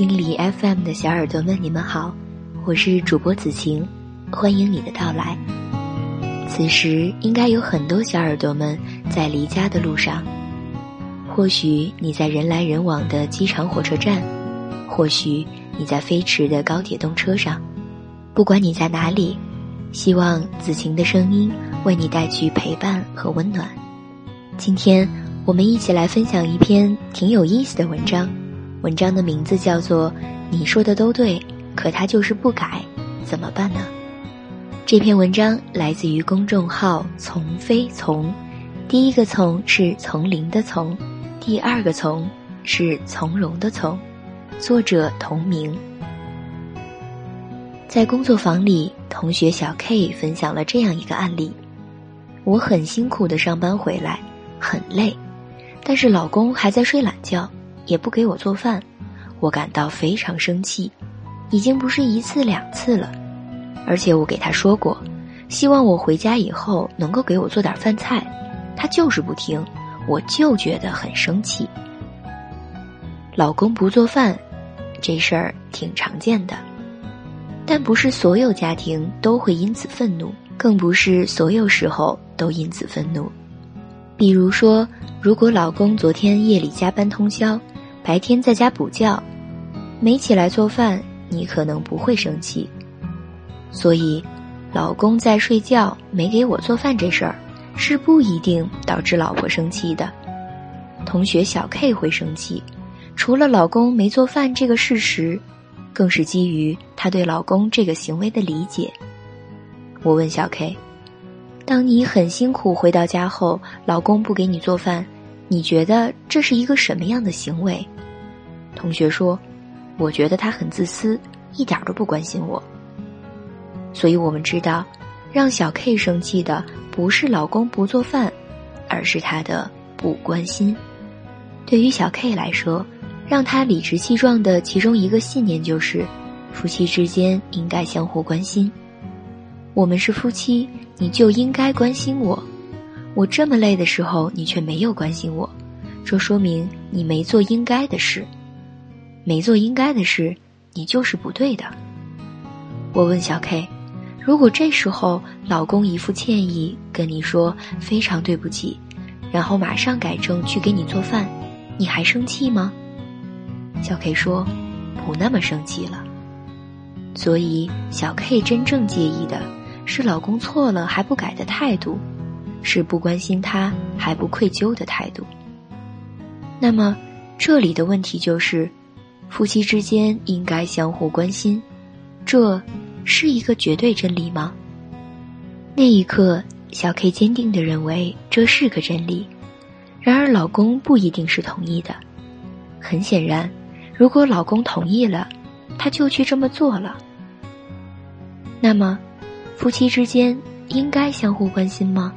心理 FM 的小耳朵们，你们好，我是主播子晴，欢迎你的到来。此时应该有很多小耳朵们在离家的路上，或许你在人来人往的机场、火车站，或许你在飞驰的高铁动车上，不管你在哪里，希望子晴的声音为你带去陪伴和温暖。今天我们一起来分享一篇挺有意思的文章。文章的名字叫做《你说的都对，可他就是不改，怎么办呢？》这篇文章来自于公众号“从非从”，第一个“从”是从零的“从”，第二个“从”是从容的“从”，作者同名。在工作坊里，同学小 K 分享了这样一个案例：我很辛苦的上班回来，很累，但是老公还在睡懒觉。也不给我做饭，我感到非常生气，已经不是一次两次了，而且我给他说过，希望我回家以后能够给我做点饭菜，他就是不听，我就觉得很生气。老公不做饭，这事儿挺常见的，但不是所有家庭都会因此愤怒，更不是所有时候都因此愤怒。比如说，如果老公昨天夜里加班通宵。白天在家补觉，没起来做饭，你可能不会生气。所以，老公在睡觉没给我做饭这事儿，是不一定导致老婆生气的。同学小 K 会生气，除了老公没做饭这个事实，更是基于他对老公这个行为的理解。我问小 K：“ 当你很辛苦回到家后，老公不给你做饭？”你觉得这是一个什么样的行为？同学说：“我觉得他很自私，一点都不关心我。”所以我们知道，让小 K 生气的不是老公不做饭，而是他的不关心。对于小 K 来说，让他理直气壮的其中一个信念就是：夫妻之间应该相互关心。我们是夫妻，你就应该关心我。我这么累的时候，你却没有关心我，这说明你没做应该的事，没做应该的事，你就是不对的。我问小 K，如果这时候老公一副歉意跟你说非常对不起，然后马上改正去给你做饭，你还生气吗？小 K 说，不那么生气了。所以小 K 真正介意的是老公错了还不改的态度。是不关心他还不愧疚的态度。那么，这里的问题就是，夫妻之间应该相互关心，这是一个绝对真理吗？那一刻，小 K 坚定地认为这是个真理。然而，老公不一定是同意的。很显然，如果老公同意了，他就去这么做了。那么，夫妻之间应该相互关心吗？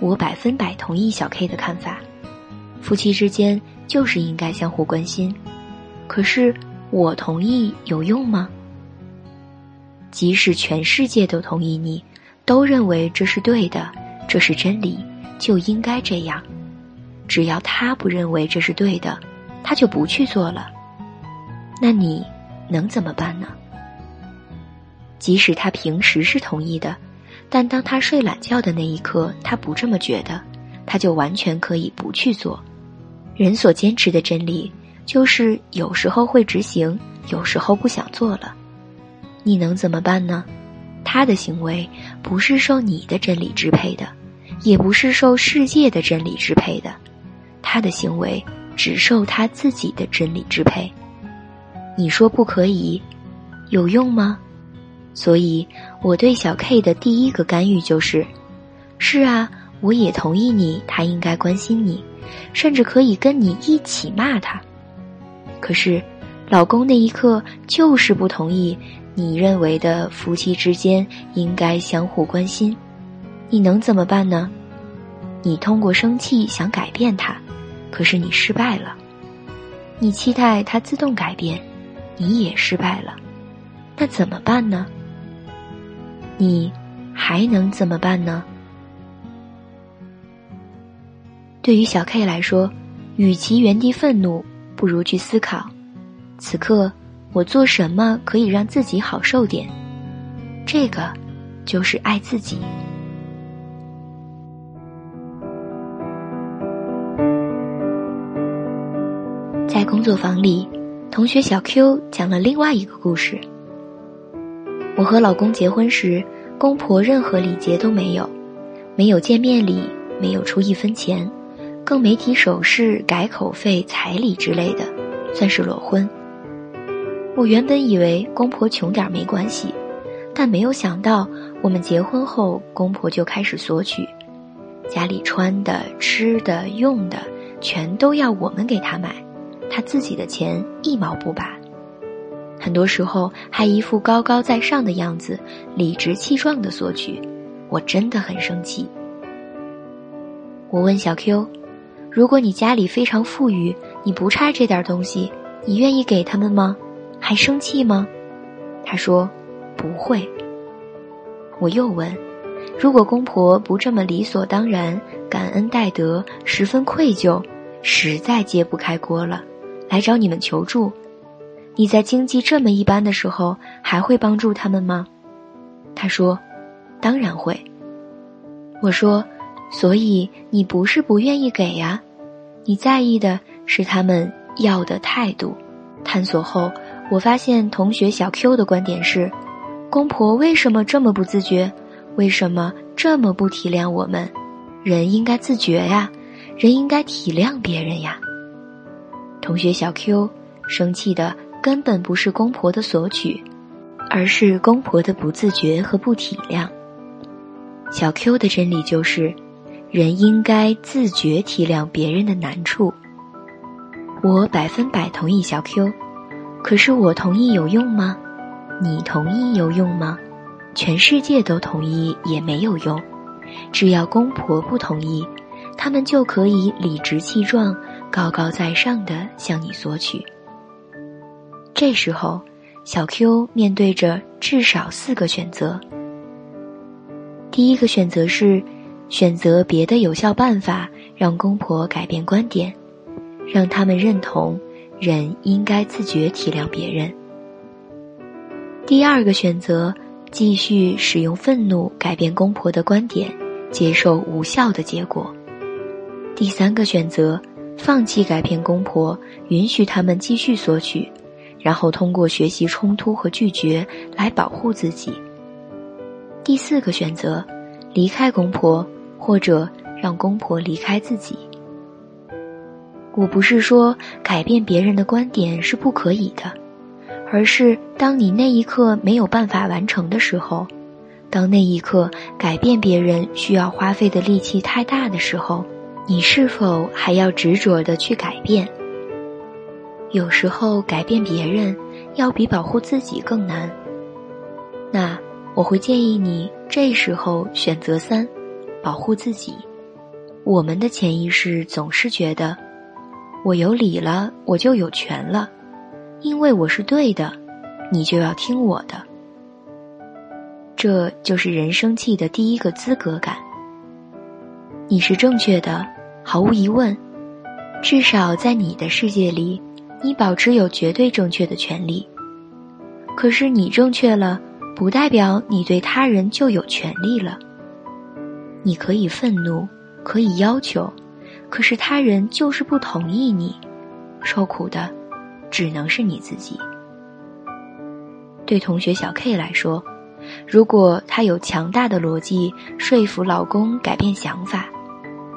我百分百同意小 K 的看法，夫妻之间就是应该相互关心。可是我同意有用吗？即使全世界都同意你，都认为这是对的，这是真理，就应该这样。只要他不认为这是对的，他就不去做了。那你能怎么办呢？即使他平时是同意的。但当他睡懒觉的那一刻，他不这么觉得，他就完全可以不去做。人所坚持的真理，就是有时候会执行，有时候不想做了。你能怎么办呢？他的行为不是受你的真理支配的，也不是受世界的真理支配的，他的行为只受他自己的真理支配。你说不可以，有用吗？所以，我对小 K 的第一个干预就是：是啊，我也同意你，他应该关心你，甚至可以跟你一起骂他。可是，老公那一刻就是不同意你认为的夫妻之间应该相互关心，你能怎么办呢？你通过生气想改变他，可是你失败了；你期待他自动改变，你也失败了。那怎么办呢？你还能怎么办呢？对于小 K 来说，与其原地愤怒，不如去思考：此刻我做什么可以让自己好受点？这个就是爱自己。在工作坊里，同学小 Q 讲了另外一个故事。我和老公结婚时，公婆任何礼节都没有，没有见面礼，没有出一分钱，更没提首饰、改口费、彩礼之类的，算是裸婚。我原本以为公婆穷点没关系，但没有想到我们结婚后，公婆就开始索取，家里穿的、吃的、用的，全都要我们给他买，他自己的钱一毛不拔。很多时候还一副高高在上的样子，理直气壮的索取，我真的很生气。我问小 Q：“ 如果你家里非常富裕，你不差这点东西，你愿意给他们吗？还生气吗？”他说：“不会。”我又问：“如果公婆不这么理所当然、感恩戴德、十分愧疚，实在揭不开锅了，来找你们求助？”你在经济这么一般的时候，还会帮助他们吗？他说：“当然会。”我说：“所以你不是不愿意给呀？你在意的是他们要的态度。”探索后，我发现同学小 Q 的观点是：公婆为什么这么不自觉？为什么这么不体谅我们？人应该自觉呀，人应该体谅别人呀。同学小 Q 生气的。根本不是公婆的索取，而是公婆的不自觉和不体谅。小 Q 的真理就是，人应该自觉体谅别人的难处。我百分百同意小 Q，可是我同意有用吗？你同意有用吗？全世界都同意也没有用，只要公婆不同意，他们就可以理直气壮、高高在上的向你索取。这时候，小 Q 面对着至少四个选择。第一个选择是选择别的有效办法，让公婆改变观点，让他们认同人应该自觉体谅别人。第二个选择继续使用愤怒改变公婆的观点，接受无效的结果。第三个选择放弃改变公婆，允许他们继续索取。然后通过学习冲突和拒绝来保护自己。第四个选择，离开公婆，或者让公婆离开自己。我不是说改变别人的观点是不可以的，而是当你那一刻没有办法完成的时候，当那一刻改变别人需要花费的力气太大的时候，你是否还要执着的去改变？有时候改变别人，要比保护自己更难。那我会建议你这时候选择三，保护自己。我们的潜意识总是觉得，我有理了，我就有权了，因为我是对的，你就要听我的。这就是人生气的第一个资格感。你是正确的，毫无疑问，至少在你的世界里。你保持有绝对正确的权利，可是你正确了，不代表你对他人就有权利了。你可以愤怒，可以要求，可是他人就是不同意你，受苦的只能是你自己。对同学小 K 来说，如果她有强大的逻辑说服老公改变想法，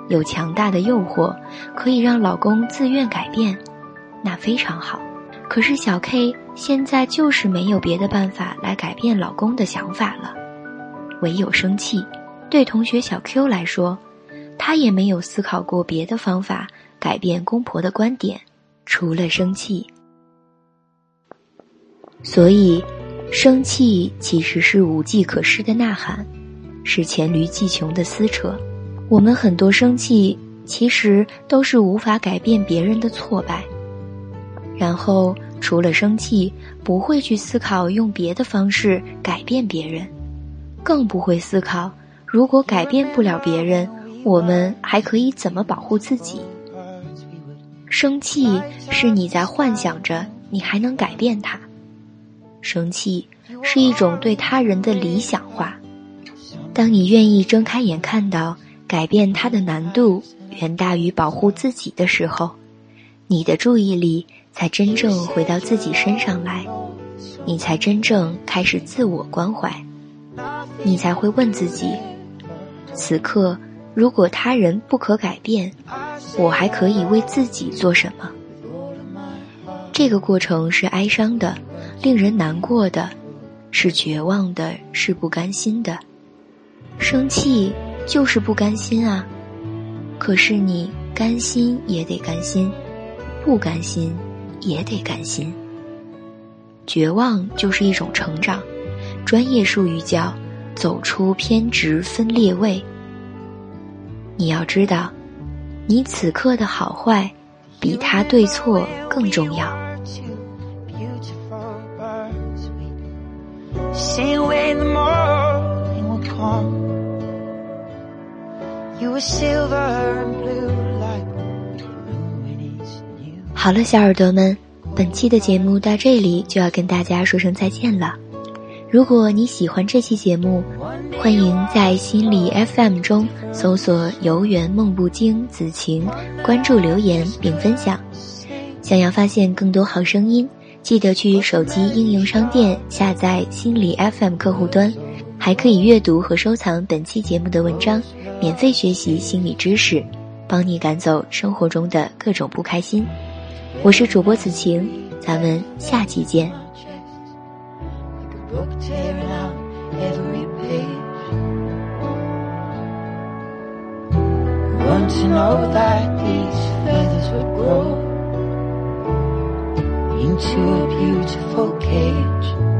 有强大的诱惑可以让老公自愿改变。那非常好，可是小 K 现在就是没有别的办法来改变老公的想法了，唯有生气。对同学小 Q 来说，他也没有思考过别的方法改变公婆的观点，除了生气。所以，生气其实是无计可施的呐喊，是黔驴技穷的撕扯。我们很多生气，其实都是无法改变别人的挫败。然后，除了生气，不会去思考用别的方式改变别人，更不会思考如果改变不了别人，我们还可以怎么保护自己。生气是你在幻想着你还能改变他。生气是一种对他人的理想化。当你愿意睁开眼看到改变他的难度远大于保护自己的时候，你的注意力才真正回到自己身上来，你才真正开始自我关怀，你才会问自己：此刻如果他人不可改变，我还可以为自己做什么？这个过程是哀伤的，令人难过的，是绝望的，是不甘心的。生气就是不甘心啊，可是你甘心也得甘心，不甘心也得甘心。绝望就是一种成长，专业术语叫走出偏执分裂位。你要知道，你此刻的好坏，比他对错更重要。好了，小耳朵们，本期的节目到这里就要跟大家说声再见了。如果你喜欢这期节目，欢迎在心理 FM 中搜索“游园梦不惊”子晴，关注留言并分享。想要发现更多好声音，记得去手机应用商店下载心理 FM 客户端。还可以阅读和收藏本期节目的文章，免费学习心理知识，帮你赶走生活中的各种不开心。我是主播子晴，咱们下期见。into a beautiful cage.